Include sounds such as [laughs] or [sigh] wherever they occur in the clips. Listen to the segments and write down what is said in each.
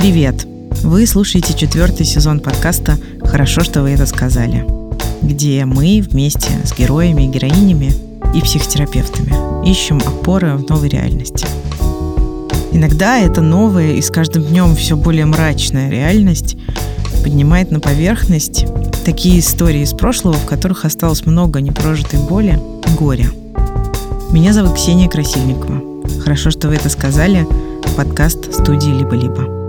Привет! Вы слушаете четвертый сезон подкаста «Хорошо, что вы это сказали», где мы вместе с героями и героинями и психотерапевтами ищем опоры в новой реальности. Иногда эта новая и с каждым днем все более мрачная реальность поднимает на поверхность такие истории из прошлого, в которых осталось много непрожитой боли и горя. Меня зовут Ксения Красильникова. Хорошо, что вы это сказали. Подкаст студии «Либо-либо».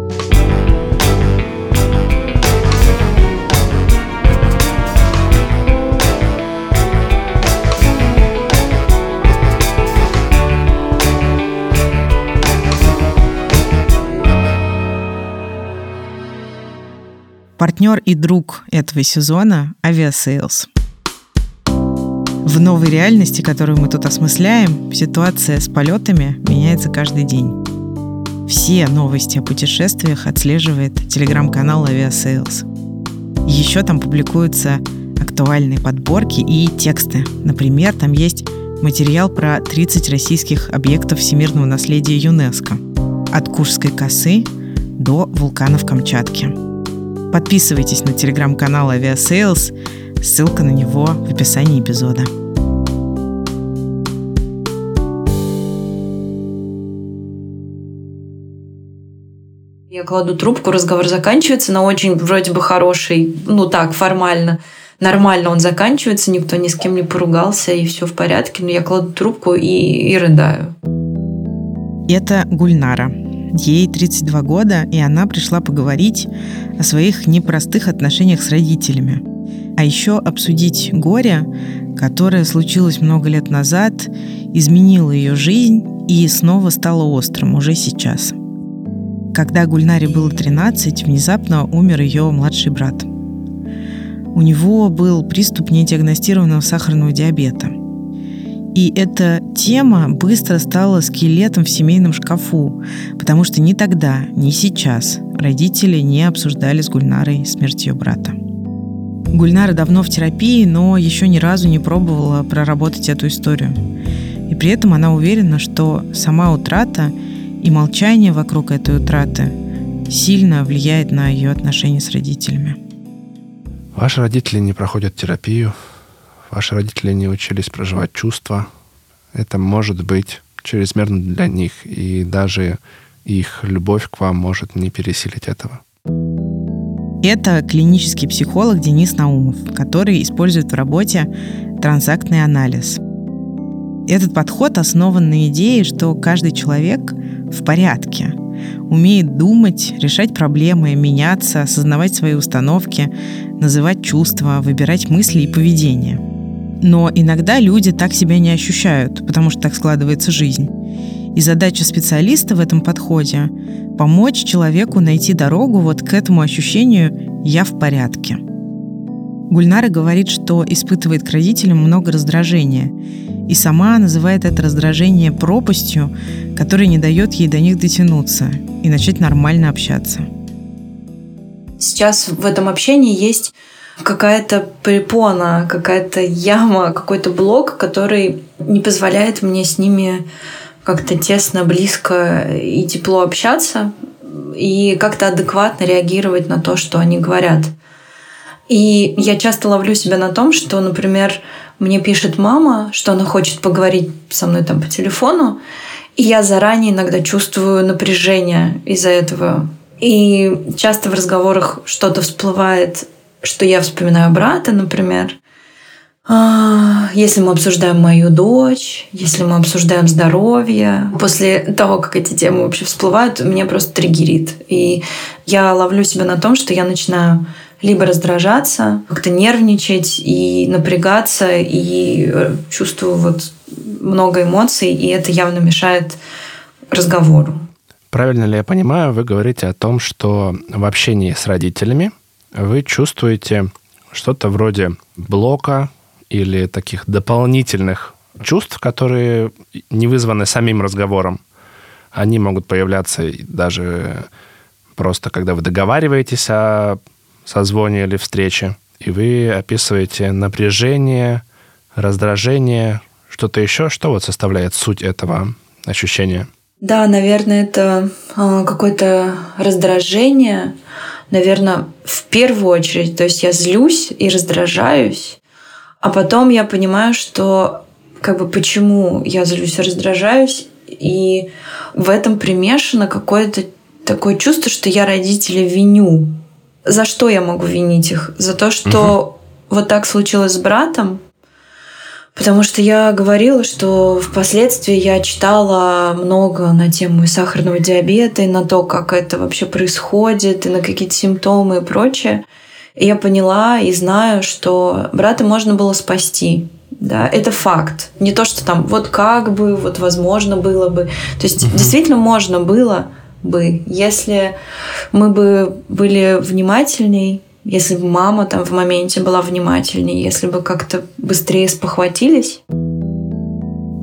Партнер и друг этого сезона – Aviasales. В новой реальности, которую мы тут осмысляем, ситуация с полетами меняется каждый день. Все новости о путешествиях отслеживает телеграм-канал Aviasales. Еще там публикуются актуальные подборки и тексты. Например, там есть материал про 30 российских объектов всемирного наследия ЮНЕСКо. От Куршской косы до вулканов Камчатки – Подписывайтесь на телеграм-канал Aviasales, ссылка на него в описании эпизода. Я кладу трубку, разговор заканчивается на очень вроде бы хороший, ну так, формально. Нормально он заканчивается, никто ни с кем не поругался, и все в порядке. Но я кладу трубку и, и рыдаю. Это Гульнара, Ей 32 года, и она пришла поговорить о своих непростых отношениях с родителями. А еще обсудить горе, которое случилось много лет назад, изменило ее жизнь и снова стало острым уже сейчас. Когда Гульнаре было 13, внезапно умер ее младший брат. У него был приступ недиагностированного сахарного диабета – и эта тема быстро стала скелетом в семейном шкафу, потому что ни тогда, ни сейчас родители не обсуждали с Гульнарой смерть ее брата. Гульнара давно в терапии, но еще ни разу не пробовала проработать эту историю. И при этом она уверена, что сама утрата и молчание вокруг этой утраты сильно влияет на ее отношения с родителями. Ваши родители не проходят терапию, ваши родители не учились проживать чувства, это может быть чрезмерно для них, и даже их любовь к вам может не пересилить этого. Это клинический психолог Денис Наумов, который использует в работе транзактный анализ. Этот подход основан на идее, что каждый человек в порядке, умеет думать, решать проблемы, меняться, осознавать свои установки, называть чувства, выбирать мысли и поведение – но иногда люди так себя не ощущают, потому что так складывается жизнь. И задача специалиста в этом подходе – помочь человеку найти дорогу вот к этому ощущению «я в порядке». Гульнара говорит, что испытывает к родителям много раздражения, и сама называет это раздражение пропастью, которая не дает ей до них дотянуться и начать нормально общаться. Сейчас в этом общении есть какая-то препона, какая-то яма, какой-то блок, который не позволяет мне с ними как-то тесно, близко и тепло общаться и как-то адекватно реагировать на то, что они говорят. И я часто ловлю себя на том, что, например, мне пишет мама, что она хочет поговорить со мной там по телефону, и я заранее иногда чувствую напряжение из-за этого. И часто в разговорах что-то всплывает что я вспоминаю брата, например, а, если мы обсуждаем мою дочь, если мы обсуждаем здоровье, после того, как эти темы вообще всплывают, меня просто триггерит. И я ловлю себя на том, что я начинаю либо раздражаться, как-то нервничать и напрягаться, и э, чувствую вот много эмоций, и это явно мешает разговору. Правильно ли я понимаю, вы говорите о том, что в общении с родителями вы чувствуете что-то вроде блока или таких дополнительных чувств, которые не вызваны самим разговором. Они могут появляться даже просто, когда вы договариваетесь о созвоне или встрече, и вы описываете напряжение, раздражение, что-то еще, что вот составляет суть этого ощущения? Да, наверное, это э, какое-то раздражение, наверное, в первую очередь. То есть я злюсь и раздражаюсь, а потом я понимаю, что как бы почему я злюсь и раздражаюсь, и в этом примешано какое-то такое чувство, что я родителей виню. За что я могу винить их? За то, что угу. вот так случилось с братом, Потому что я говорила, что впоследствии я читала много на тему сахарного диабета, и на то, как это вообще происходит, и на какие-то симптомы и прочее. И я поняла и знаю, что брата можно было спасти. Да, это факт. Не то, что там вот как бы, вот возможно было бы. То есть угу. действительно можно было бы, если мы бы были внимательней, если бы мама там в моменте была внимательнее, если бы как-то быстрее спохватились.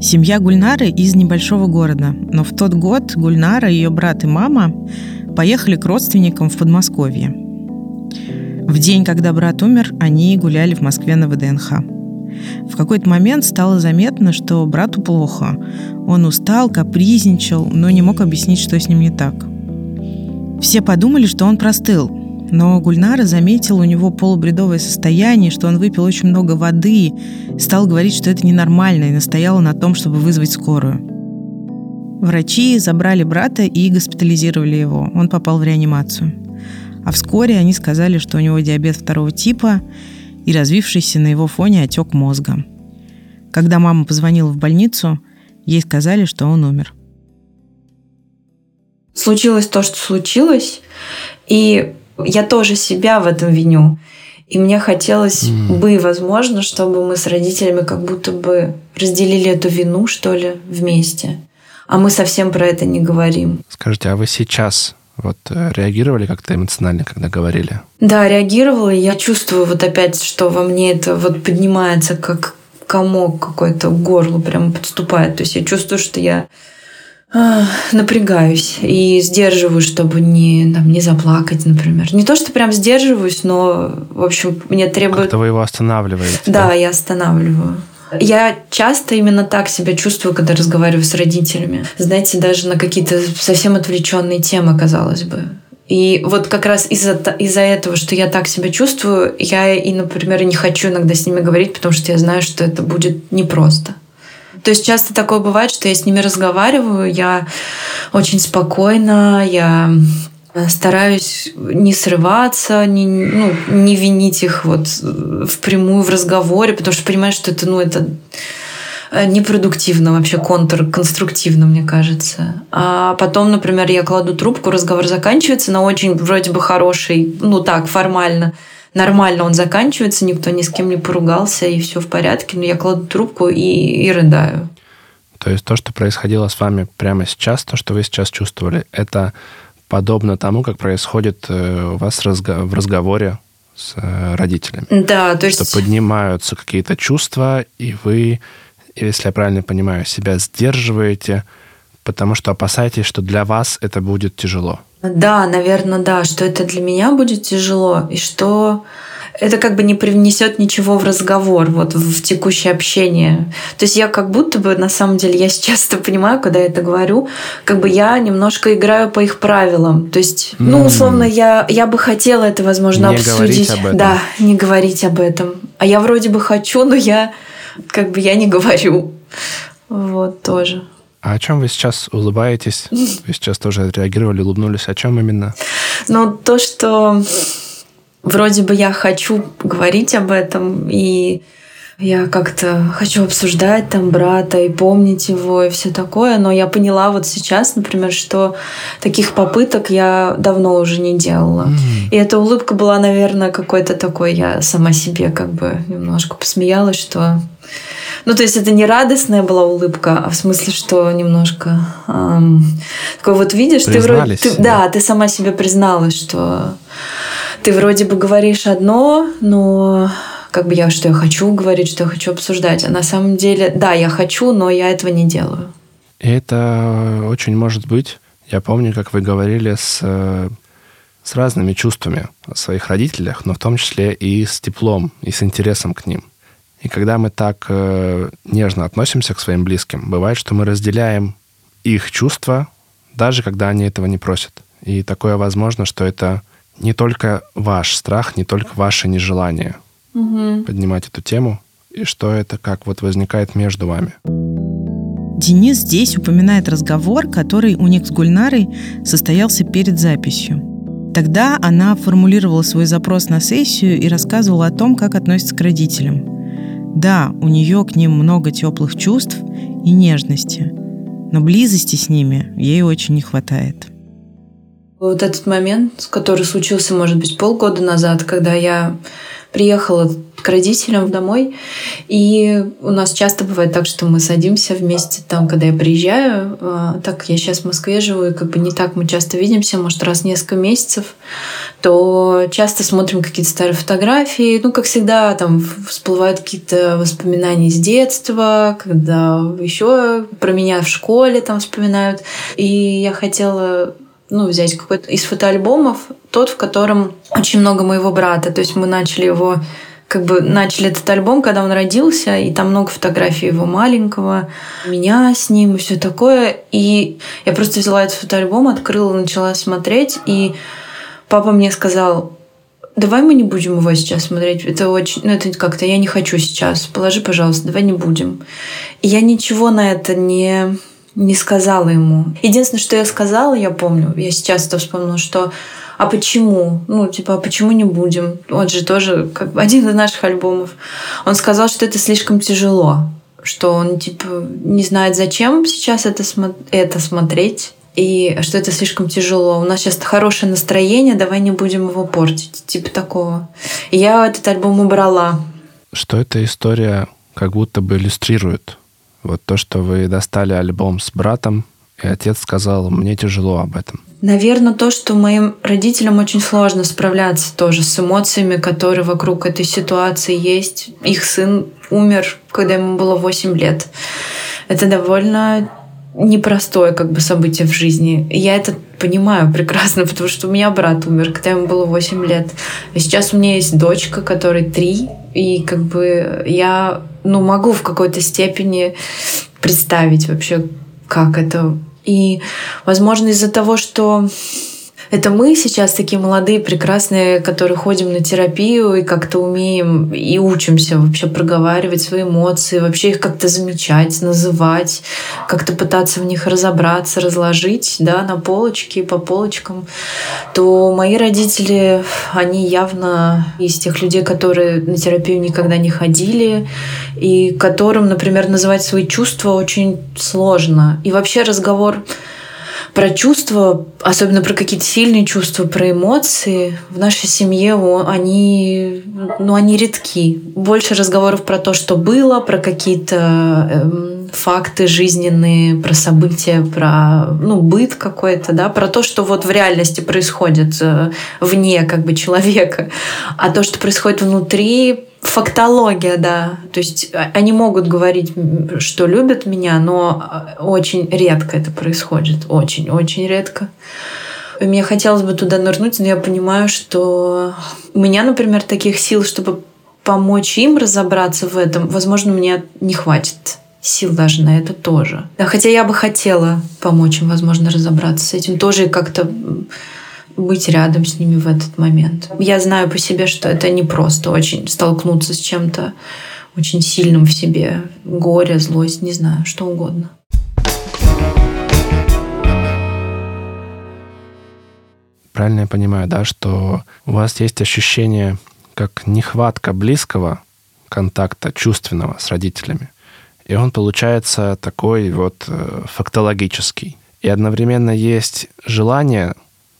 Семья Гульнары из небольшого города, но в тот год Гульнара, ее брат и мама поехали к родственникам в Подмосковье. В день, когда брат умер, они гуляли в Москве на ВДНХ. В какой-то момент стало заметно, что брату плохо. Он устал, капризничал, но не мог объяснить, что с ним не так. Все подумали, что он простыл, но Гульнара заметила у него полубредовое состояние, что он выпил очень много воды, стал говорить, что это ненормально, и настояла на том, чтобы вызвать скорую. Врачи забрали брата и госпитализировали его. Он попал в реанимацию. А вскоре они сказали, что у него диабет второго типа и развившийся на его фоне отек мозга. Когда мама позвонила в больницу, ей сказали, что он умер. Случилось то, что случилось, и я тоже себя в этом виню. И мне хотелось mm. бы, возможно, чтобы мы с родителями как будто бы разделили эту вину, что ли, вместе. А мы совсем про это не говорим. Скажите, а вы сейчас вот э, реагировали как-то эмоционально, когда говорили? Да, реагировала. Я чувствую вот опять, что во мне это вот поднимается как комок какой-то к горлу прямо подступает. То есть я чувствую, что я напрягаюсь и сдерживаю, чтобы не, там, не заплакать, например. Не то, что прям сдерживаюсь, но, в общем, мне требует... Как-то вы его останавливаете. Да, да, я останавливаю. Я часто именно так себя чувствую, когда разговариваю с родителями. Знаете, даже на какие-то совсем отвлеченные темы, казалось бы. И вот как раз из-за из этого, что я так себя чувствую, я и, например, не хочу иногда с ними говорить, потому что я знаю, что это будет непросто. То есть часто такое бывает, что я с ними разговариваю, я очень спокойно, я стараюсь не срываться, не, ну, не винить их вот впрямую в разговоре, потому что понимаю, что это, ну, это непродуктивно, вообще контрконструктивно, мне кажется. А потом, например, я кладу трубку, разговор заканчивается на очень вроде бы хороший, ну так, формально – нормально он заканчивается, никто ни с кем не поругался, и все в порядке, но я кладу трубку и, и рыдаю. То есть то, что происходило с вами прямо сейчас, то, что вы сейчас чувствовали, это подобно тому, как происходит э, у вас в разговоре с э, родителями. Да, то есть... Что поднимаются какие-то чувства, и вы, если я правильно понимаю, себя сдерживаете, потому что опасаетесь, что для вас это будет тяжело. Да, наверное, да, что это для меня будет тяжело, и что это как бы не привнесет ничего в разговор, вот в текущее общение. То есть я как будто бы, на самом деле, я сейчас это понимаю, когда я это говорю, как бы я немножко играю по их правилам. То есть, mm. ну, условно, я, я бы хотела это, возможно, не обсудить. Об этом. Да, не говорить об этом. А я вроде бы хочу, но я как бы я не говорю. Вот тоже. А о чем вы сейчас улыбаетесь? [laughs] Вы сейчас тоже реагировали, улыбнулись. О чем именно? Ну, то, что вроде бы я хочу говорить об этом, и я как-то хочу обсуждать там брата и помнить его и все такое, но я поняла вот сейчас, например, что таких попыток я давно уже не делала. Mm. И эта улыбка была, наверное, какой-то такой, я сама себе как бы немножко посмеялась, что ну, то есть это не радостная была улыбка, а в смысле, что немножко эм, такой вот видишь, ты вроде, ты, да, ты сама себе призналась, что ты вроде бы говоришь одно, но как бы я что я хочу говорить, что я хочу обсуждать, а на самом деле, да, я хочу, но я этого не делаю. Это очень может быть. Я помню, как вы говорили с с разными чувствами о своих родителях, но в том числе и с теплом, и с интересом к ним. И когда мы так э, нежно относимся к своим близким, бывает, что мы разделяем их чувства, даже когда они этого не просят. И такое возможно, что это не только ваш страх, не только ваше нежелание угу. поднимать эту тему, и что это как вот возникает между вами. Денис здесь упоминает разговор, который у них с Гульнарой состоялся перед записью. Тогда она формулировала свой запрос на сессию и рассказывала о том, как относится к родителям. Да, у нее к ним много теплых чувств и нежности, но близости с ними ей очень не хватает. Вот этот момент, который случился, может быть, полгода назад, когда я приехала к родителям домой. И у нас часто бывает так, что мы садимся вместе там, когда я приезжаю. А, так я сейчас в Москве живу, и как бы не так мы часто видимся, может, раз в несколько месяцев, то часто смотрим какие-то старые фотографии. Ну, как всегда, там всплывают какие-то воспоминания из детства, когда еще про меня в школе там вспоминают. И я хотела ну, взять какой-то из фотоальбомов, тот, в котором очень много моего брата. То есть мы начали его как бы начали этот альбом, когда он родился, и там много фотографий его маленького, меня с ним и все такое. И я просто взяла этот фотоальбом, открыла, начала смотреть, и папа мне сказал, давай мы не будем его сейчас смотреть. Это очень, ну это как-то я не хочу сейчас. Положи, пожалуйста, давай не будем. И я ничего на это не не сказала ему. Единственное, что я сказала, я помню, я сейчас это вспомнила, что а почему? Ну, типа, а почему не будем? Он же тоже как один из наших альбомов. Он сказал, что это слишком тяжело, что он, типа, не знает, зачем сейчас это, смо- это смотреть, и что это слишком тяжело. У нас сейчас хорошее настроение, давай не будем его портить. Типа такого. И я этот альбом убрала. Что эта история как будто бы иллюстрирует? Вот то, что вы достали альбом с братом, и отец сказал, мне тяжело об этом. Наверное, то, что моим родителям очень сложно справляться тоже с эмоциями, которые вокруг этой ситуации есть. Их сын умер, когда ему было 8 лет. Это довольно непростое как бы событие в жизни. Я это понимаю [laughs] прекрасно, потому что у меня брат умер, когда ему было 8 лет. И сейчас у меня есть дочка, которой 3, и как бы я ну, могу в какой-то степени представить вообще, как это. И, возможно, из-за того, что это мы сейчас такие молодые, прекрасные, которые ходим на терапию и как-то умеем и учимся вообще проговаривать свои эмоции, вообще их как-то замечать, называть, как-то пытаться в них разобраться, разложить да, на полочки, по полочкам, то мои родители, они явно из тех людей, которые на терапию никогда не ходили, и которым, например, называть свои чувства очень сложно. И вообще разговор про чувства, особенно про какие-то сильные чувства, про эмоции в нашей семье они, ну, они редки. Больше разговоров про то, что было, про какие-то эм, факты жизненные, про события, про ну, быт какой-то, да, про то, что вот в реальности происходит э, вне как бы человека. А то, что происходит внутри, Фактология, да. То есть а, они могут говорить, что любят меня, но а, очень редко это происходит. Очень-очень редко. Мне хотелось бы туда нырнуть, но я понимаю, что у меня, например, таких сил, чтобы помочь им разобраться в этом, возможно, мне не хватит сил даже на это тоже. Хотя я бы хотела помочь им, возможно, разобраться с этим тоже и как-то быть рядом с ними в этот момент. Я знаю по себе, что это не просто очень столкнуться с чем-то очень сильным в себе. Горе, злость, не знаю, что угодно. Правильно я понимаю, да, что у вас есть ощущение как нехватка близкого контакта чувственного с родителями. И он получается такой вот э, фактологический. И одновременно есть желание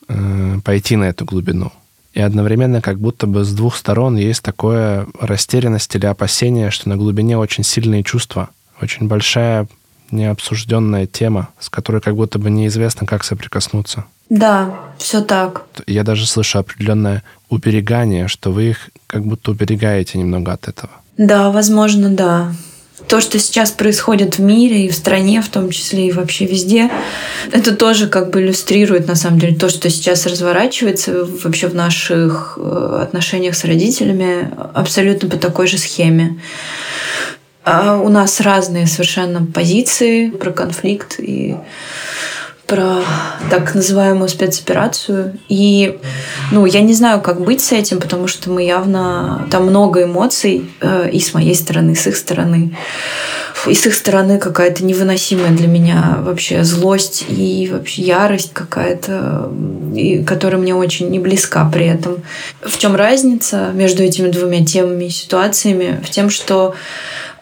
Э, пойти на эту глубину. И одновременно как будто бы с двух сторон есть такое растерянность или опасение, что на глубине очень сильные чувства, очень большая необсужденная тема, с которой как будто бы неизвестно, как соприкоснуться. Да, все так. Я даже слышу определенное уберегание, что вы их как будто уберегаете немного от этого. Да, возможно, да то, что сейчас происходит в мире и в стране, в том числе и вообще везде, это тоже как бы иллюстрирует, на самом деле, то, что сейчас разворачивается вообще в наших э, отношениях с родителями абсолютно по такой же схеме. А у нас разные совершенно позиции про конфликт и про так называемую спецоперацию. И ну, я не знаю, как быть с этим, потому что мы явно... Там много эмоций э, и с моей стороны, и с их стороны. И с их стороны какая-то невыносимая для меня вообще злость и вообще ярость какая-то, которая мне очень не близка при этом. В чем разница между этими двумя темами и ситуациями? В том, что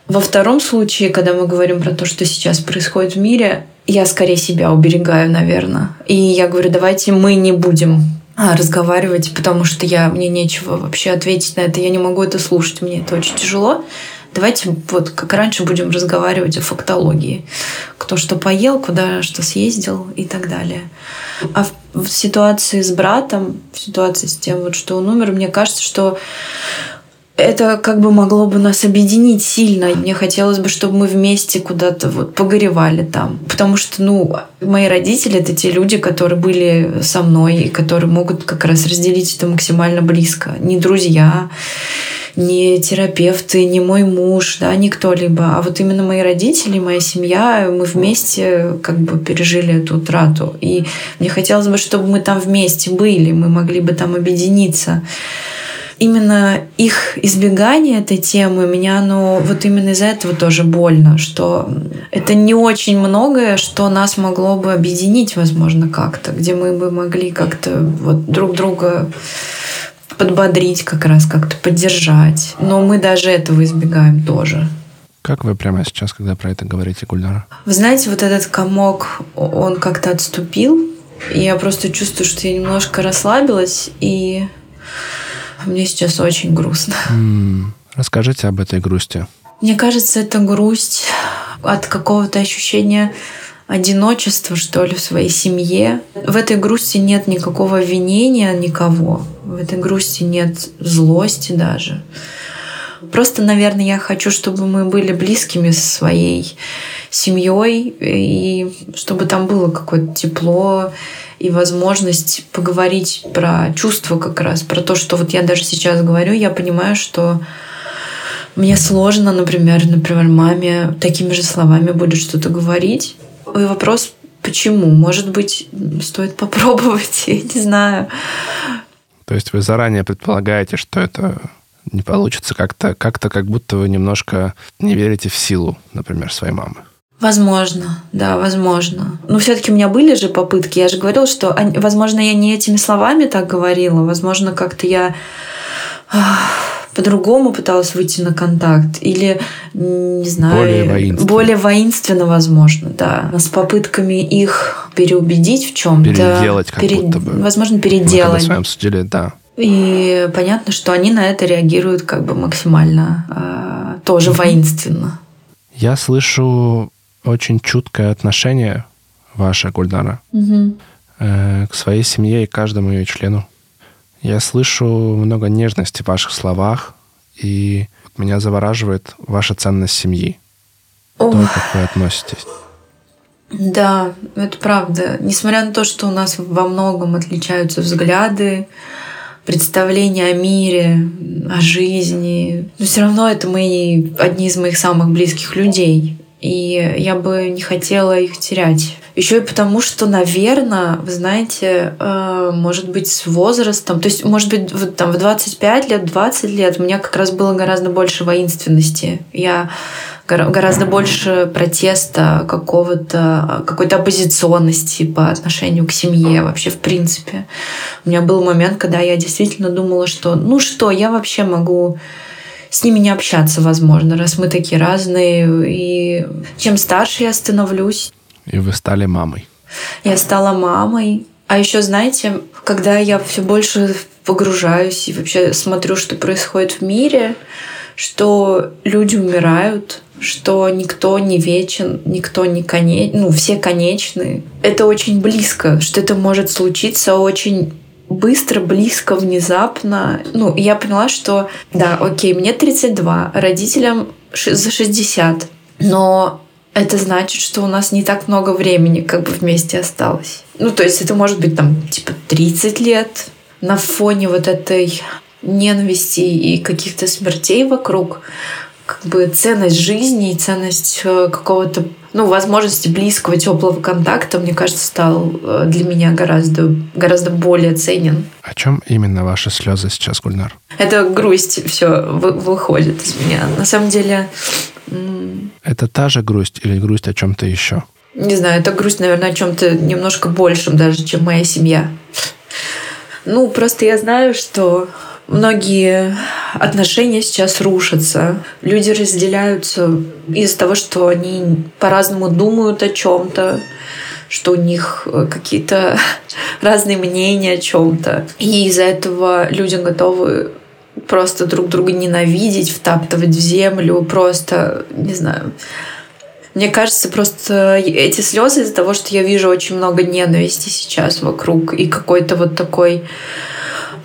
во втором случае, когда мы говорим про то, что сейчас происходит в мире, я скорее себя уберегаю, наверное. И я говорю, давайте мы не будем а, разговаривать, потому что я, мне нечего вообще ответить на это. Я не могу это слушать, мне это очень тяжело. Давайте вот как раньше будем разговаривать о фактологии. Кто что поел, куда что съездил и так далее. А в, в ситуации с братом, в ситуации с тем, вот, что он умер, мне кажется, что это как бы могло бы нас объединить сильно. Мне хотелось бы, чтобы мы вместе куда-то вот погоревали там. Потому что, ну, мои родители — это те люди, которые были со мной, и которые могут как раз разделить это максимально близко. Не друзья, не терапевты, не мой муж, да, не кто-либо, а вот именно мои родители, моя семья, мы вместе как бы пережили эту утрату. И мне хотелось бы, чтобы мы там вместе были, мы могли бы там объединиться именно их избегание этой темы меня, ну, вот именно из-за этого тоже больно, что это не очень многое, что нас могло бы объединить, возможно, как-то, где мы бы могли как-то вот друг друга подбодрить как раз, как-то поддержать. Но мы даже этого избегаем тоже. Как вы прямо сейчас, когда про это говорите, Гульнара? Вы знаете, вот этот комок, он как-то отступил. И я просто чувствую, что я немножко расслабилась, и [laughs] мне сейчас очень грустно. М-м, расскажите об этой грусти. Мне кажется, это грусть от какого-то ощущения одиночества, что ли, в своей семье. В этой грусти нет никакого винения никого. В этой грусти нет злости даже. Просто, наверное, я хочу, чтобы мы были близкими со своей семьей, и чтобы там было какое-то тепло, и возможность поговорить про чувства как раз, про то, что вот я даже сейчас говорю, я понимаю, что мне сложно, например, например, маме такими же словами будет что-то говорить. И вопрос, почему? Может быть, стоит попробовать, [laughs] я не знаю. То есть вы заранее предполагаете, что это не получится как-то, как-то как будто вы немножко не верите в силу, например, своей мамы. Возможно, да, возможно. Но все-таки у меня были же попытки. Я же говорила, что, возможно, я не этими словами так говорила. Возможно, как-то я по-другому пыталась выйти на контакт. Или, не знаю... Более воинственно. Более воинственно, возможно, да. С попытками их переубедить в чем-то. Переделать как Перед... будто бы. Возможно, переделать. Мы с вами обсудили, да. И понятно, что они на это реагируют как бы максимально э, тоже воинственно. Я слышу очень чуткое отношение ваше, Гульдара, угу. э, к своей семье и каждому ее члену. Я слышу много нежности в ваших словах, и меня завораживает ваша ценность семьи. Ох. То, как вы относитесь. Да, это правда. Несмотря на то, что у нас во многом отличаются взгляды, представления о мире, о жизни, но все равно это мои, одни из моих самых близких людей и я бы не хотела их терять. Еще и потому, что, наверное, вы знаете, э, может быть, с возрастом, то есть, может быть, вот, там, в 25 лет, 20 лет у меня как раз было гораздо больше воинственности. Я гораздо больше протеста, какого-то, какой-то оппозиционности по отношению к семье вообще в принципе. У меня был момент, когда я действительно думала, что ну что, я вообще могу с ними не общаться, возможно, раз мы такие разные. И чем старше я становлюсь... И вы стали мамой. Я стала мамой. А еще, знаете, когда я все больше погружаюсь и вообще смотрю, что происходит в мире, что люди умирают, что никто не вечен, никто не конечен, ну, все конечны. Это очень близко, что это может случиться очень быстро, близко, внезапно. Ну, я поняла, что да, окей, мне 32, родителям за 60, но это значит, что у нас не так много времени как бы вместе осталось. Ну, то есть это может быть там типа 30 лет на фоне вот этой ненависти и каких-то смертей вокруг. Как бы ценность жизни и ценность э, какого-то ну, возможности близкого, теплого контакта, мне кажется, стал э, для меня гораздо, гораздо более ценен. О чем именно ваши слезы сейчас, Гульнар? Это грусть все выходит из меня. На самом деле... Это та же грусть или грусть о чем-то еще? Не знаю, это грусть, наверное, о чем-то немножко большем даже, чем моя семья. Ну, просто я знаю, что Многие отношения сейчас рушатся. Люди разделяются из-за того, что они по-разному думают о чем-то, что у них э, какие-то [laughs] разные мнения о чем-то. И из-за этого люди готовы просто друг друга ненавидеть, втаптывать в землю, просто, не знаю. Мне кажется, просто эти слезы из-за того, что я вижу очень много ненависти сейчас вокруг и какой-то вот такой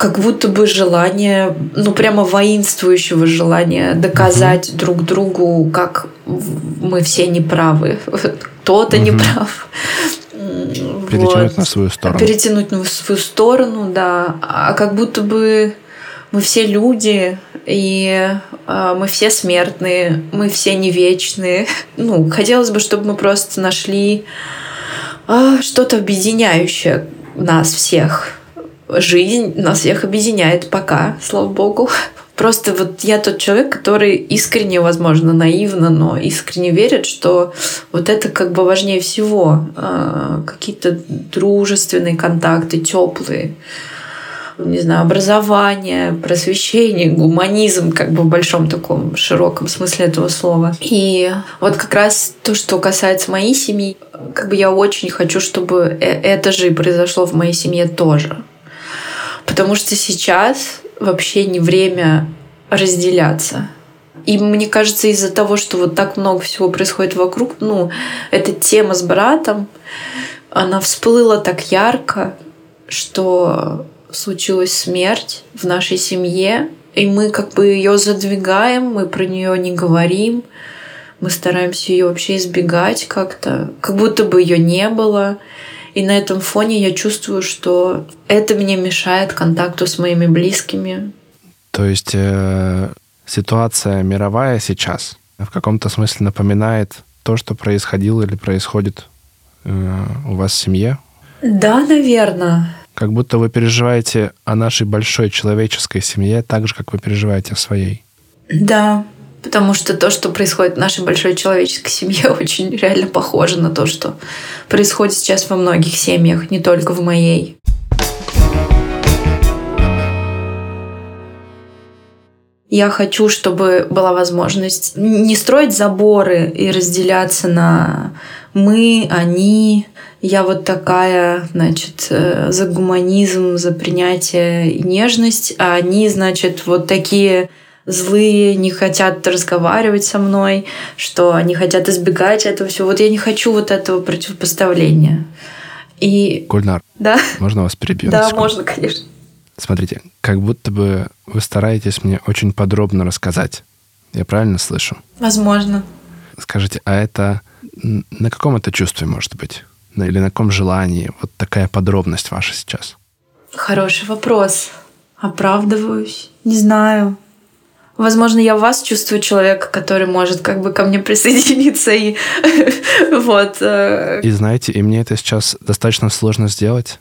как будто бы желание, ну прямо воинствующего желания доказать угу. друг другу, как мы все неправы, кто-то угу. неправ. Перетянуть вот. на свою сторону. Перетянуть на свою сторону, да. А как будто бы мы все люди, и э, мы все смертные, мы все не вечные. Ну, хотелось бы, чтобы мы просто нашли э, что-то объединяющее нас всех жизнь нас всех объединяет пока, слава богу. [laughs] Просто вот я тот человек, который искренне, возможно, наивно, но искренне верит, что вот это как бы важнее всего. А, какие-то дружественные контакты, теплые не знаю, образование, просвещение, гуманизм, как бы в большом таком широком смысле этого слова. И вот как раз то, что касается моей семьи, как бы я очень хочу, чтобы э, это же и произошло в моей семье тоже. Потому что сейчас вообще не время разделяться. И мне кажется, из-за того, что вот так много всего происходит вокруг, ну, эта тема с братом, она всплыла так ярко, что случилась смерть в нашей семье, и мы как бы ее задвигаем, мы про нее не говорим, мы стараемся ее вообще избегать как-то, как будто бы ее не было. И на этом фоне я чувствую, что это мне мешает контакту с моими близкими. То есть э, ситуация мировая сейчас в каком-то смысле напоминает то, что происходило или происходит э, у вас в семье? Да, наверное. Как будто вы переживаете о нашей большой человеческой семье так же, как вы переживаете о своей. Да, Потому что то, что происходит в нашей большой человеческой семье, [laughs] очень реально похоже на то, что происходит сейчас во многих семьях, не только в моей. Я хочу, чтобы была возможность не строить заборы и разделяться на мы, они, я вот такая, значит, э, за гуманизм, за принятие и нежность, а они, значит, вот такие злые, не хотят разговаривать со мной, что они хотят избегать этого всего. Вот я не хочу вот этого противопоставления. И... Гульнар, да? можно вас перебью? Да, можно, конечно. Смотрите, как будто бы вы стараетесь мне очень подробно рассказать. Я правильно слышу? Возможно. Скажите, а это на каком это чувстве может быть? Или на каком желании? Вот такая подробность ваша сейчас. Хороший вопрос. Оправдываюсь. Не знаю. Возможно, я в вас чувствую человека, который может как бы ко мне присоединиться и [laughs] вот. Э. И знаете, и мне это сейчас достаточно сложно сделать,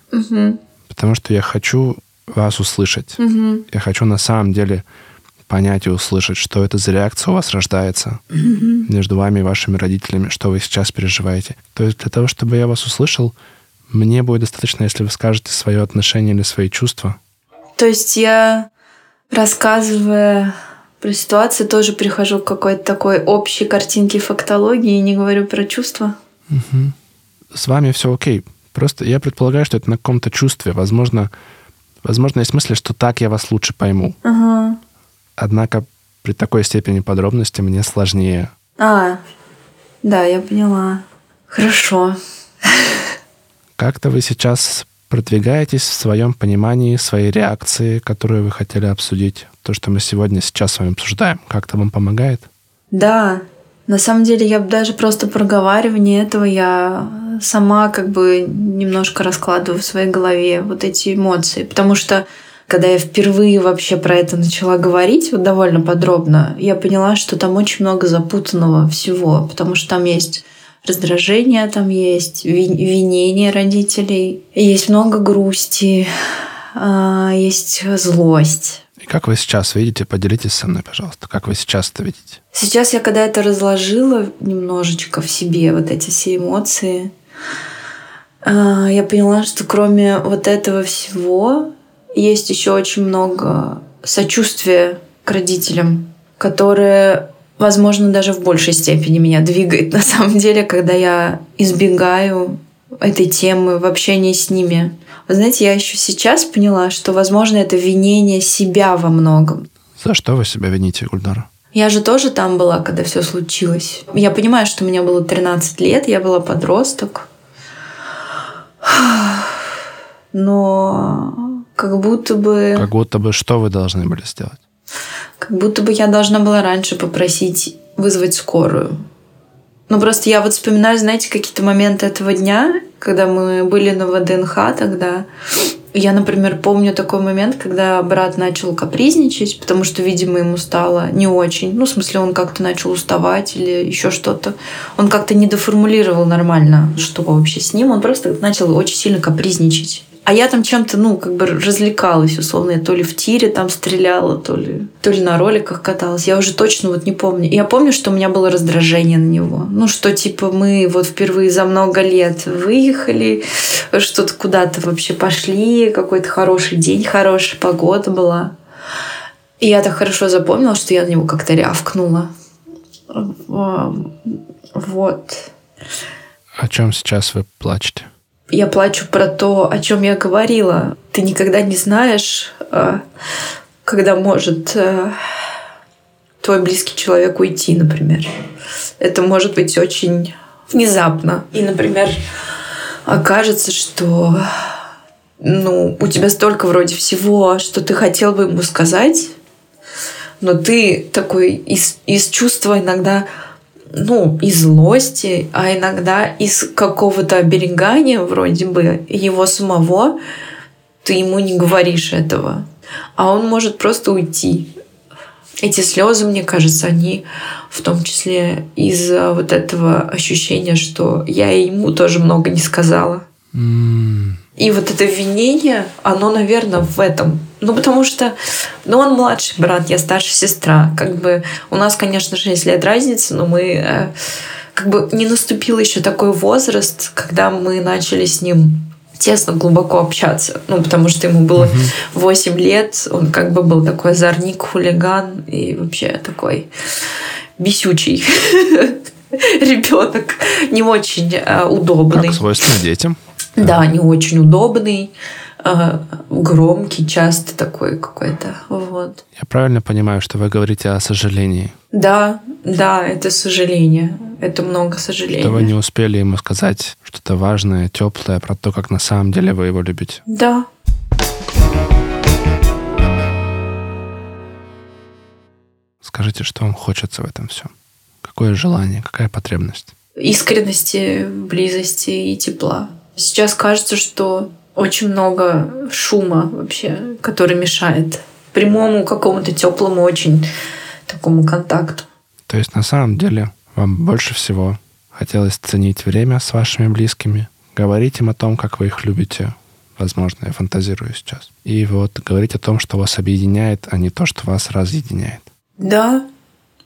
потому что я хочу вас услышать. Я хочу на самом деле понять и услышать, что это за реакция у вас рождается между вами и вашими родителями, что вы сейчас переживаете. То есть для того, чтобы я вас услышал, мне будет достаточно, если вы скажете свое отношение или свои чувства. То есть я, рассказывая про ситуацию тоже прихожу к какой-то такой общей картинке фактологии и не говорю про чувства. Угу. С вами все окей. Просто я предполагаю, что это на каком-то чувстве. Возможно, возможно, есть мысли, что так я вас лучше пойму. Ага. Однако при такой степени подробности мне сложнее. А, да, я поняла. Хорошо. Как-то вы сейчас продвигаетесь в своем понимании своей реакции, которую вы хотели обсудить? То, что мы сегодня сейчас с вами обсуждаем, как-то вам помогает? Да, на самом деле я даже просто проговаривание этого я сама как бы немножко раскладываю в своей голове вот эти эмоции, потому что когда я впервые вообще про это начала говорить вот довольно подробно, я поняла, что там очень много запутанного всего, потому что там есть раздражение, там есть винение родителей, есть много грусти, а, есть злость. И как вы сейчас видите? Поделитесь со мной, пожалуйста. Как вы сейчас это видите? Сейчас я когда это разложила немножечко в себе, вот эти все эмоции, а, я поняла, что кроме вот этого всего есть еще очень много сочувствия к родителям, которые, возможно, даже в большей степени меня двигает на самом деле, когда я избегаю этой темы в общении с ними. Вы знаете, я еще сейчас поняла, что, возможно, это винение себя во многом. За что вы себя вините, Гульнара? Я же тоже там была, когда все случилось. Я понимаю, что мне было 13 лет, я была подросток. Но как будто бы... Как будто бы что вы должны были сделать? Как будто бы я должна была раньше попросить вызвать скорую. Ну, просто я вот вспоминаю, знаете, какие-то моменты этого дня, когда мы были на ВДНХ тогда. Я, например, помню такой момент, когда брат начал капризничать, потому что, видимо, ему стало не очень. Ну, в смысле, он как-то начал уставать или еще что-то. Он как-то не доформулировал нормально, что вообще с ним. Он просто начал очень сильно капризничать. А я там чем-то, ну, как бы развлекалась, условно. Я то ли в тире там стреляла, то ли, то ли на роликах каталась. Я уже точно вот не помню. Я помню, что у меня было раздражение на него. Ну, что типа мы вот впервые за много лет выехали, что-то куда-то вообще пошли, какой-то хороший день, хорошая погода была. И я так хорошо запомнила, что я на него как-то рявкнула. Вот. О чем сейчас вы плачете? Я плачу про то, о чем я говорила. Ты никогда не знаешь, а, когда может э, твой близкий человек уйти, например. Это может быть очень внезапно. И, например, окажется, что ну, у тебя столько вроде всего, что ты хотел бы ему сказать, но ты такой из, из чувства иногда ну, из злости, а иногда из какого-то оберегания вроде бы его самого, ты ему не говоришь этого. А он может просто уйти. Эти слезы, мне кажется, они в том числе из-за вот этого ощущения, что я ему тоже много не сказала. Mm. И вот это винение, оно, наверное, в этом. Ну, потому что, ну, он младший брат, я старшая сестра. Как бы у нас, конечно, 6 лет разницы, но мы э, как бы не наступил еще такой возраст, когда мы начали с ним тесно, глубоко общаться. Ну, потому что ему было угу. 8 лет, он как бы был такой озорник, хулиган и вообще такой бесючий [laughs] ребенок, не очень э, удобный. Как свойственно детям. Да, не очень удобный, а, громкий, часто такой какой-то. Вот. Я правильно понимаю, что вы говорите о сожалении? Да, да, это сожаление. Это много сожаления. Что вы не успели ему сказать что-то важное, теплое про то, как на самом деле вы его любите. Да. Скажите, что вам хочется в этом всем? Какое желание, какая потребность? Искренности, близости и тепла. Сейчас кажется, что очень много шума вообще, который мешает прямому какому-то теплому очень такому контакту. То есть на самом деле вам больше всего хотелось ценить время с вашими близкими, говорить им о том, как вы их любите, возможно, я фантазирую сейчас. И вот говорить о том, что вас объединяет, а не то, что вас разъединяет. Да,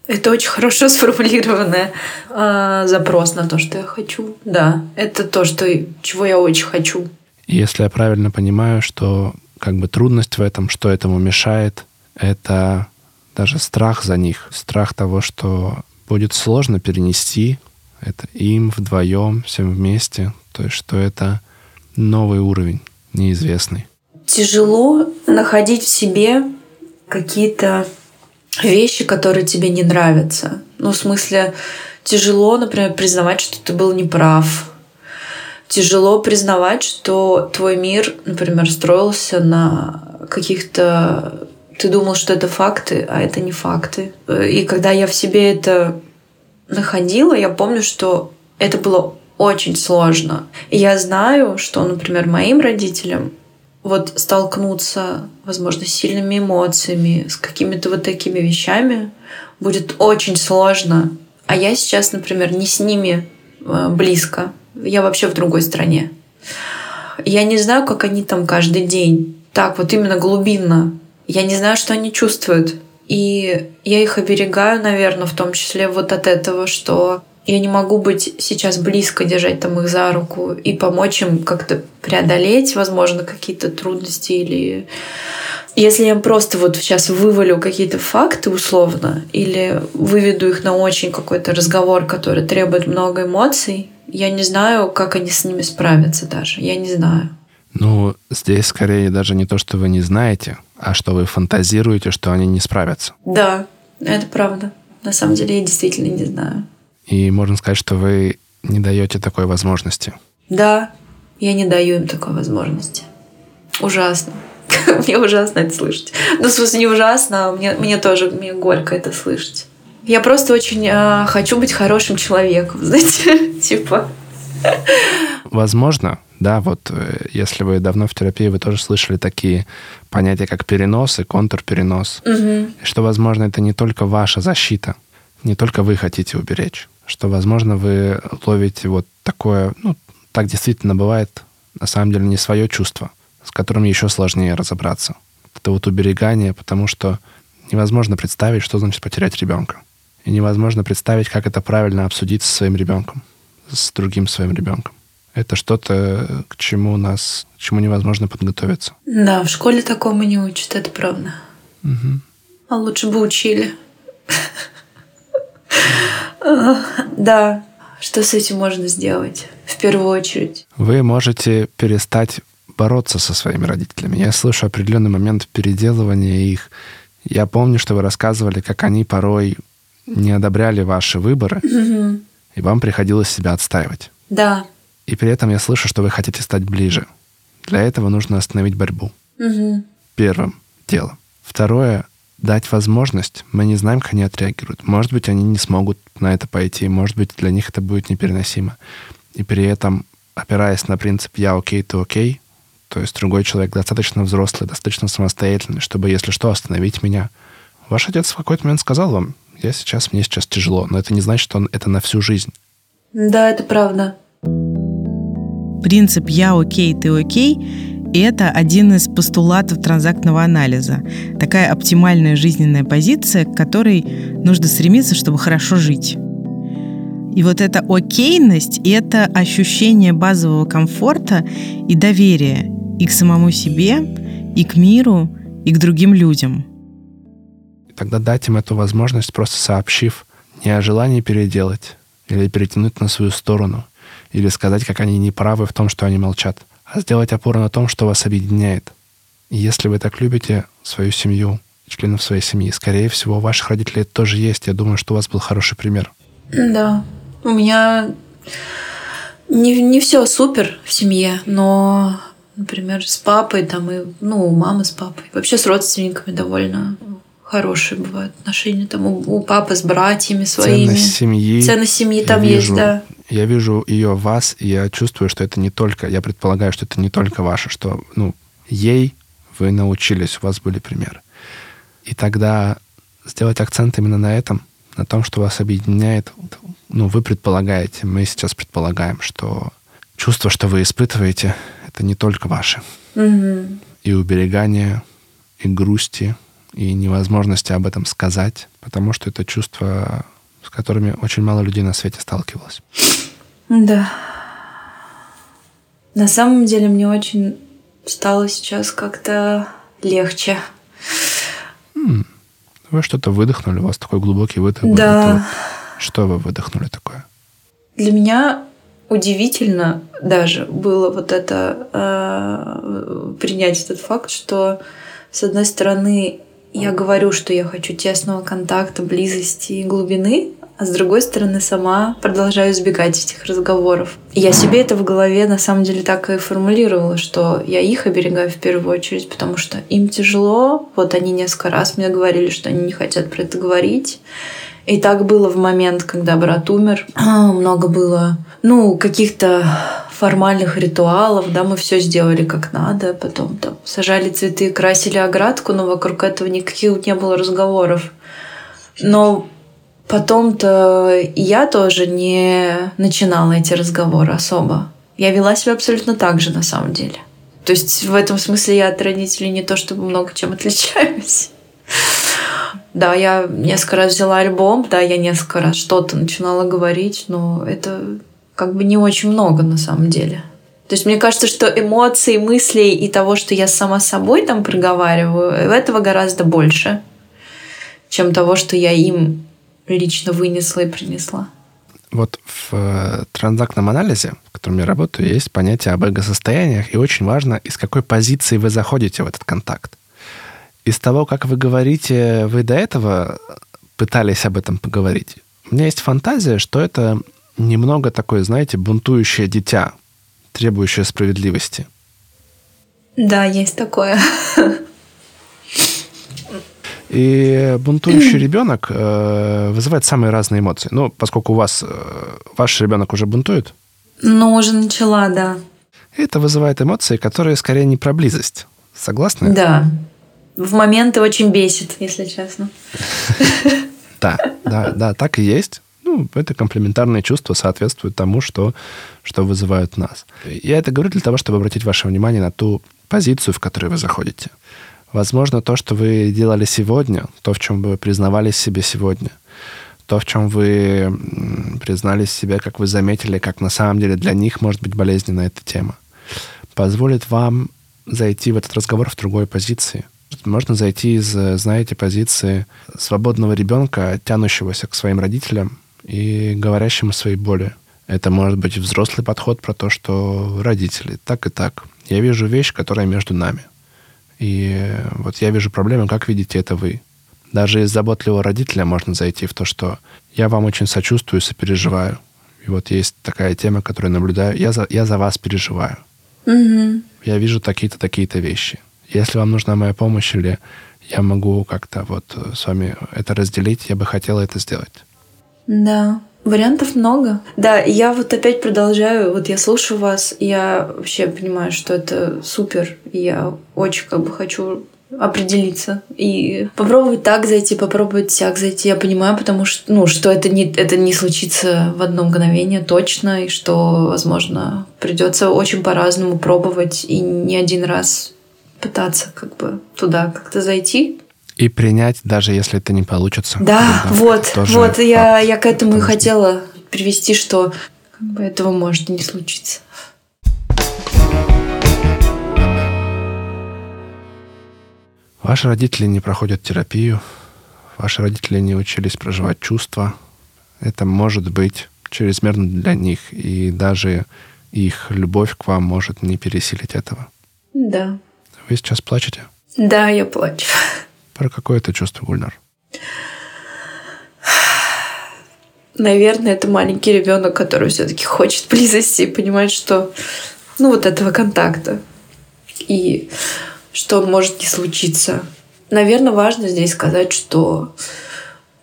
это очень хорошо [laughs] сформулированный э, запрос на то, что я хочу. Да, это то, что, чего я очень хочу. Если я правильно понимаю, что как бы трудность в этом, что этому мешает, это даже страх за них, страх того, что будет сложно перенести это им вдвоем, всем вместе, то есть что это новый уровень, неизвестный. Тяжело находить в себе какие-то вещи, которые тебе не нравятся. Ну, в смысле, тяжело, например, признавать, что ты был неправ. Тяжело признавать, что твой мир, например, строился на каких-то... Ты думал, что это факты, а это не факты. И когда я в себе это находила, я помню, что это было очень сложно. И я знаю, что, например, моим родителям вот столкнуться, возможно, с сильными эмоциями, с какими-то вот такими вещами будет очень сложно. А я сейчас, например, не с ними э, близко. Я вообще в другой стране. Я не знаю, как они там каждый день. Так, вот именно глубинно. Я не знаю, что они чувствуют. И я их оберегаю, наверное, в том числе вот от этого, что я не могу быть сейчас близко держать там их за руку и помочь им как-то преодолеть, возможно, какие-то трудности или если я просто вот сейчас вывалю какие-то факты условно или выведу их на очень какой-то разговор, который требует много эмоций, я не знаю, как они с ними справятся даже. Я не знаю. Ну, здесь скорее даже не то, что вы не знаете, а что вы фантазируете, что они не справятся. Да, это правда. На самом деле я действительно не знаю. И можно сказать, что вы не даете такой возможности. Да, я не даю им такой возможности. Ужасно. [laughs] Мне ужасно это слышать. Ну, в смысле, не ужасно, а мне, мне тоже мне горько это слышать. Я просто очень э, хочу быть хорошим человеком, [laughs] знаете, типа. Возможно, да, вот э, если вы давно в терапии, вы тоже слышали такие понятия, как перенос и контрперенос. Угу. Что, возможно, это не только ваша защита, не только вы хотите уберечь, что, возможно, вы ловите вот такое, ну, так действительно бывает, на самом деле, не свое чувство, с которым еще сложнее разобраться. Это вот уберегание, потому что невозможно представить, что значит потерять ребенка. И невозможно представить, как это правильно обсудить со своим ребенком, с другим своим ребенком. Это что-то, к чему нас, к чему невозможно подготовиться. Да, в школе такому не учат, это правда. Угу. А лучше бы учили. [laughs] Да, что с этим можно сделать в первую очередь? Вы можете перестать бороться со своими родителями. Я слышу определенный момент переделывания их. Я помню, что вы рассказывали, как они порой не одобряли ваши выборы, Угу. и вам приходилось себя отстаивать. Да. И при этом я слышу, что вы хотите стать ближе. Для этого нужно остановить борьбу. Угу. Первым делом. Второе — дать возможность. Мы не знаем, как они отреагируют. Может быть, они не смогут на это пойти. Может быть, для них это будет непереносимо. И при этом, опираясь на принцип «я окей, ты окей», то есть другой человек достаточно взрослый, достаточно самостоятельный, чтобы, если что, остановить меня. Ваш отец в какой-то момент сказал вам, я сейчас, мне сейчас тяжело, но это не значит, что он это на всю жизнь. Да, это правда. Принцип «я окей, ты окей» — это один из постулатов транзактного анализа. Такая оптимальная жизненная позиция, к которой нужно стремиться, чтобы хорошо жить. И вот эта окейность — это ощущение базового комфорта и доверия и к самому себе, и к миру, и к другим людям. Тогда дать им эту возможность, просто сообщив не о желании переделать или перетянуть на свою сторону, или сказать, как они неправы в том, что они молчат, а сделать опору на том, что вас объединяет. И если вы так любите свою семью, членов своей семьи, скорее всего, у ваших родителей это тоже есть. Я думаю, что у вас был хороший пример. Да. У меня не, не все супер в семье, но, например, с папой там и, ну, у мамы с папой, вообще с родственниками довольно хорошие бывают отношения. Там у, у папы с братьями своими. Ценность семьи. Ценность семьи там вижу, есть, да. Я вижу ее в вас, и я чувствую, что это не только, я предполагаю, что это не только ваше, что, ну, ей вы научились, у вас были примеры. И тогда сделать акцент именно на этом, на том, что вас объединяет, ну, вы предполагаете, мы сейчас предполагаем, что чувство, что вы испытываете, это не только ваши. Мгм. И уберегание, и грусти, и невозможности об этом сказать, потому что это чувство, которыми очень мало людей на свете сталкивалось. Да. На самом деле мне очень стало сейчас как-то легче. Вы что-то выдохнули, у вас такой глубокий выдох был. Да. Вот Что вы выдохнули такое? Для меня удивительно даже было вот это э, принять этот факт, что с одной стороны я говорю, что я хочу тесного контакта, близости и глубины, а с другой стороны сама продолжаю избегать этих разговоров. Я себе это в голове на самом деле так и формулировала, что я их оберегаю в первую очередь, потому что им тяжело. Вот они несколько раз мне говорили, что они не хотят про это говорить. И так было в момент, когда брат умер. А, Много было, ну, каких-то формальных ритуалов, да, мы все сделали как надо, потом там сажали цветы, красили оградку, но вокруг этого никаких не было разговоров. Но потом-то я тоже не начинала эти разговоры особо. Я вела себя абсолютно так же на самом деле. То есть в этом смысле я от родителей не то чтобы много чем отличаюсь. Да, я несколько раз взяла альбом, да, я несколько раз что-то начинала говорить, но это как бы не очень много на самом деле. То есть мне кажется, что эмоций, мыслей и того, что я сама собой там проговариваю, этого гораздо больше, чем того, что я им лично вынесла и принесла. Вот в э, транзактном анализе, в котором я работаю, есть понятие об эго-состояниях, и очень важно, из какой позиции вы заходите в этот контакт. Из того, как вы говорите, вы до этого пытались об этом поговорить. У меня есть фантазия, что это немного такое, знаете, бунтующее дитя, требующее справедливости. Да, есть такое. [laughs] И бунтующий ребенок э, вызывает самые разные эмоции. Ну, поскольку у вас э, ваш ребенок уже бунтует. Ну, уже начала, да. Это вызывает эмоции, которые скорее не про близость. Согласны? Да. В моменты очень бесит, если честно. [laughs] Да, да, да, так и есть. Ну, это комплементарные чувства соответствуют тому, что, что вызывают нас. Я это говорю для того, чтобы обратить ваше внимание на ту позицию, в которой вы заходите. Возможно, то, что вы делали сегодня, то, в чем вы признавались себе сегодня, то, в чем вы признались себе, как вы заметили, как на самом деле для них может быть болезненна эта тема, позволит вам зайти в этот разговор в другой позиции. Можно зайти из, знаете, позиции свободного ребенка, тянущегося к своим родителям и говорящему своей боли. Это может быть взрослый подход про то, что родители, так и так. Я вижу вещь, которая между нами. И вот я вижу проблему, как видите это вы. Даже из заботливого родителя можно зайти в то, что я вам очень сочувствую, сопереживаю. И вот есть такая тема, которую наблюдаю. Я за, я за вас переживаю. Угу. Я вижу такие-то, такие-то вещи. Если вам нужна моя помощь или я могу как-то вот с вами это разделить, я бы хотела это сделать. Да. Вариантов много. Да, я вот опять продолжаю, вот я слушаю вас, я вообще понимаю, что это супер, я очень как бы хочу определиться и попробовать так зайти, попробовать так зайти. Я понимаю, потому что, ну, что это не, это не случится в одно мгновение точно, и что, возможно, придется очень по-разному пробовать и не один раз пытаться как бы туда как-то зайти. И принять, даже если это не получится. Да, да вот, вот, я, я к этому и хотела привести, что как бы этого может не случиться. Ваши родители не проходят терапию, ваши родители не учились проживать чувства. Это может быть чрезмерно для них, и даже их любовь к вам может не пересилить этого. Да. Вы сейчас плачете? Да, я плачу. Про какое это чувство, Гульнар? Наверное, это маленький ребенок, который все-таки хочет близости и понимает, что ну вот этого контакта. И что он может не случиться. Наверное, важно здесь сказать, что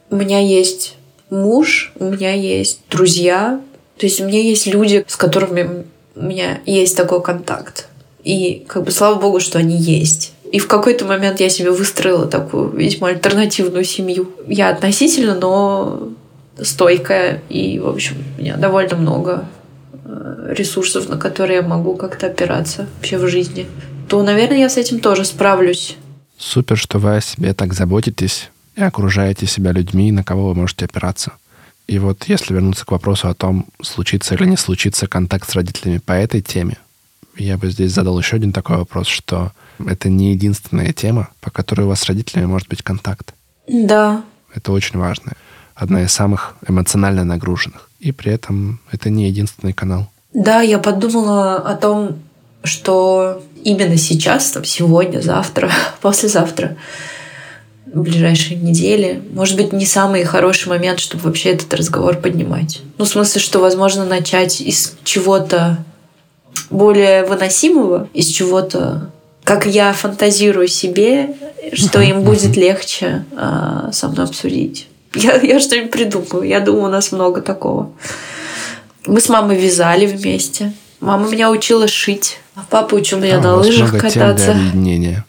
у меня есть муж, у меня есть друзья, то есть у меня есть люди, с которыми у меня есть такой контакт. И как бы слава богу, что они есть. И в какой-то момент я себе выстроила такую весьма альтернативную семью. Я относительно, но стойкая. И, в общем, у меня довольно много э, ресурсов, на которые я могу как-то опираться вообще в жизни. То, наверное, я с этим тоже справлюсь. Супер, что вы о себе так заботитесь и окружаете себя людьми, на кого вы можете опираться. И вот если вернуться к вопросу о том, случится или не случится контакт с родителями по этой теме, я бы здесь задал еще один такой вопрос, что это не единственная тема, по которой у вас с родителями может быть контакт. Да. Это очень важно. Одна из самых эмоционально нагруженных. И при этом это не единственный канал. Да, я подумала о том, что именно сейчас, там, сегодня, завтра, [laughs] послезавтра, в ближайшие недели, может быть, не самый хороший момент, чтобы вообще этот разговор поднимать. Ну, в смысле, что, возможно, начать из чего-то более выносимого, из чего-то как я фантазирую себе, что им будет легче э, со мной обсудить. Я, я что-нибудь придумаю. Я думаю, у нас много такого. Мы с мамой вязали вместе. Мама меня учила шить, а папа учил меня А, на лыжах кататься.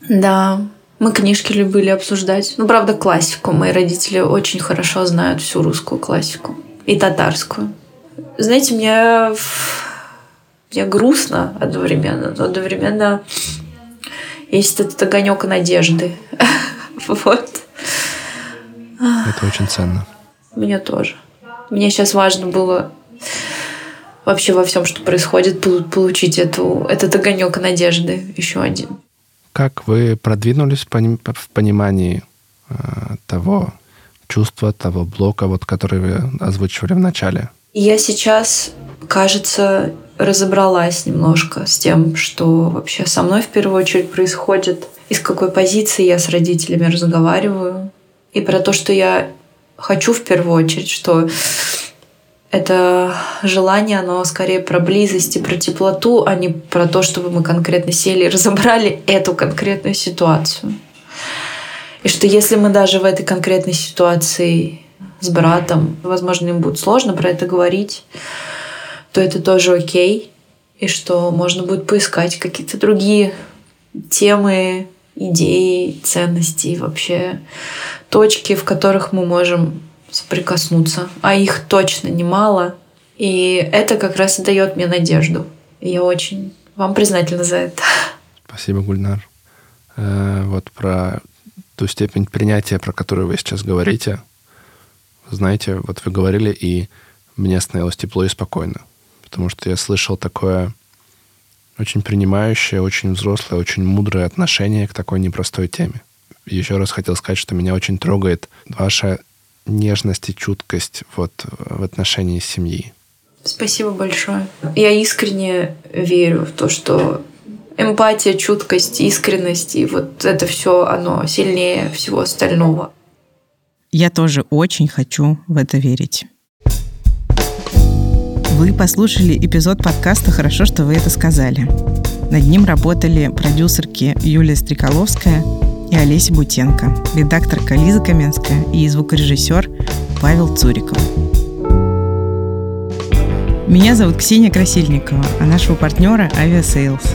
Да. Мы книжки любили обсуждать. Ну, правда, классику. Мои родители очень хорошо знают всю русскую классику. И татарскую. Знаете, мне, мне грустно одновременно, но одновременно есть этот огонек надежды. [laughs] Вот. Это очень ценно. Мне тоже. Мне сейчас важно было вообще во всем, что происходит, пол- получить эту, этот огонек надежды еще один. Как вы продвинулись в пони- в понимании э, того чувства, того блока, вот, который вы озвучивали в начале? Я сейчас, кажется, разобралась немножко с тем, что вообще со мной в первую очередь происходит, из какой позиции я с родителями разговариваю, и про то, что я хочу в первую очередь, что это желание, оно скорее про близость и про теплоту, а не про то, чтобы мы конкретно сели и разобрали эту конкретную ситуацию. И что если мы даже в этой конкретной ситуации с братом, возможно, им будет сложно про это говорить, то это тоже окей. И что можно будет поискать какие-то другие темы, идеи, ценности, вообще точки, в которых мы можем соприкоснуться. А их точно немало. И это как раз и дает мне надежду. И я очень вам признательна за это. Спасибо, Гульнар. Э, Вот про ту степень принятия, про которую вы сейчас говорите. Знаете, вот вы говорили, и мне становилось тепло и спокойно. Потому что я слышал такое очень принимающее, очень взрослое, очень мудрое отношение к такой непростой теме. Еще раз хотел сказать, что меня очень трогает ваша нежность и чуткость вот в отношении семьи. Спасибо большое. Я искренне верю в то, что эмпатия, чуткость, искренность и вот это все, оно сильнее всего остального. Я тоже очень хочу в это верить. Вы послушали эпизод подкаста «Хорошо, что вы это сказали». Над ним работали продюсерки Юлия Стреколовская и Олеся Бутенко, редакторка Лиза Каменская и звукорежиссер Павел Цуриков. Меня зовут Ксения Красильникова, а нашего партнера Aviasales.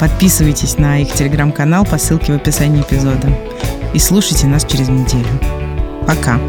Подписывайтесь на их телеграм-канал по ссылке в описании эпизода и слушайте нас через неделю. Пока!